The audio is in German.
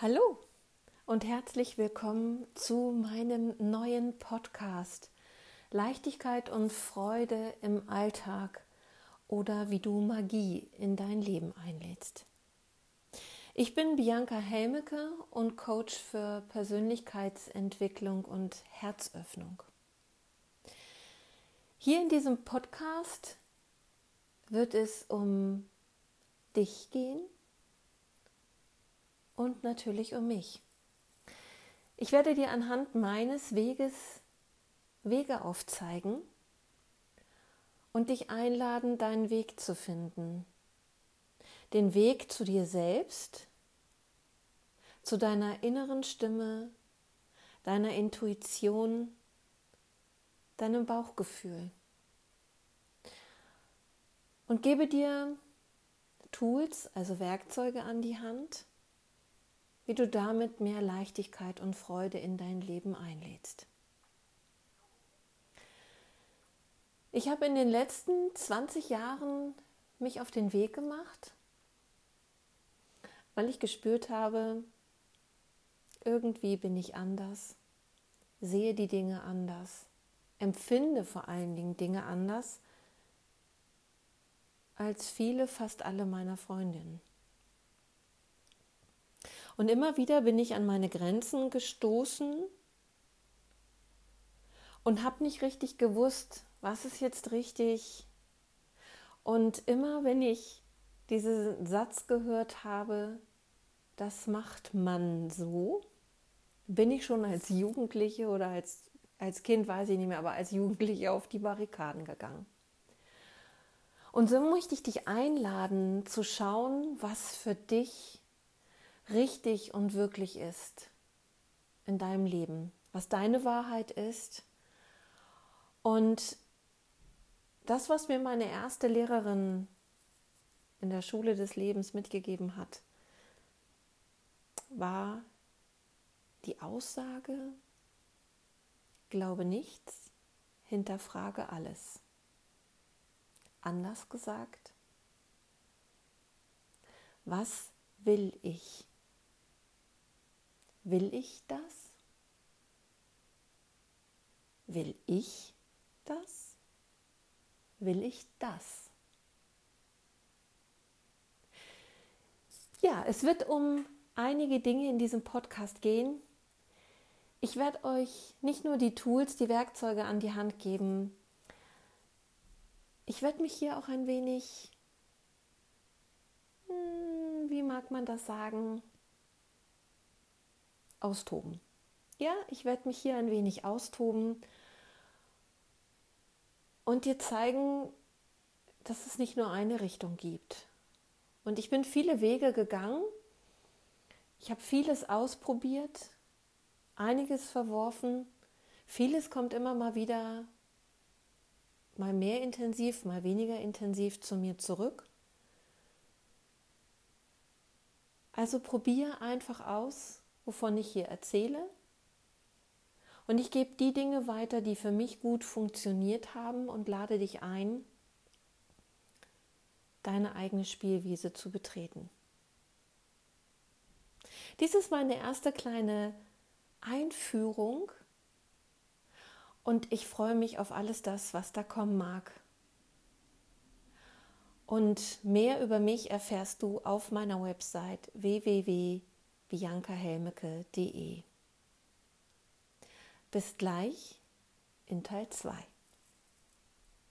Hallo und herzlich willkommen zu meinem neuen Podcast Leichtigkeit und Freude im Alltag oder wie du Magie in dein Leben einlädst. Ich bin Bianca Helmecke und Coach für Persönlichkeitsentwicklung und Herzöffnung. Hier in diesem Podcast wird es um dich gehen und natürlich um mich. Ich werde dir anhand meines Weges Wege aufzeigen und dich einladen, deinen Weg zu finden. Den Weg zu dir selbst, zu deiner inneren Stimme, deiner Intuition, deinem Bauchgefühl. Und gebe dir Tools, also Werkzeuge an die Hand, wie du damit mehr Leichtigkeit und Freude in dein Leben einlädst. Ich habe in den letzten 20 Jahren mich auf den Weg gemacht, weil ich gespürt habe, irgendwie bin ich anders, sehe die Dinge anders, empfinde vor allen Dingen Dinge anders als viele, fast alle meiner Freundinnen. Und immer wieder bin ich an meine Grenzen gestoßen und habe nicht richtig gewusst, was ist jetzt richtig. Und immer wenn ich diesen Satz gehört habe, das macht man so, bin ich schon als Jugendliche oder als, als Kind, weiß ich nicht mehr, aber als Jugendliche auf die Barrikaden gegangen. Und so möchte ich dich einladen zu schauen, was für dich richtig und wirklich ist in deinem Leben, was deine Wahrheit ist. Und das, was mir meine erste Lehrerin in der Schule des Lebens mitgegeben hat, war die Aussage, glaube nichts, hinterfrage alles. Anders gesagt, was will ich? Will ich das? Will ich das? Will ich das? Ja, es wird um einige Dinge in diesem Podcast gehen. Ich werde euch nicht nur die Tools, die Werkzeuge an die Hand geben. Ich werde mich hier auch ein wenig, hm, wie mag man das sagen, austoben. Ja, ich werde mich hier ein wenig austoben und dir zeigen, dass es nicht nur eine Richtung gibt. Und ich bin viele Wege gegangen. Ich habe vieles ausprobiert, einiges verworfen. Vieles kommt immer mal wieder, mal mehr intensiv, mal weniger intensiv zu mir zurück. Also probier einfach aus, wovon ich hier erzähle. Und ich gebe die Dinge weiter, die für mich gut funktioniert haben und lade dich ein, deine eigene Spielwiese zu betreten. Dies ist meine erste kleine Einführung und ich freue mich auf alles das, was da kommen mag. Und mehr über mich erfährst du auf meiner Website www biancahelmeke.de. Bis gleich in Teil 2.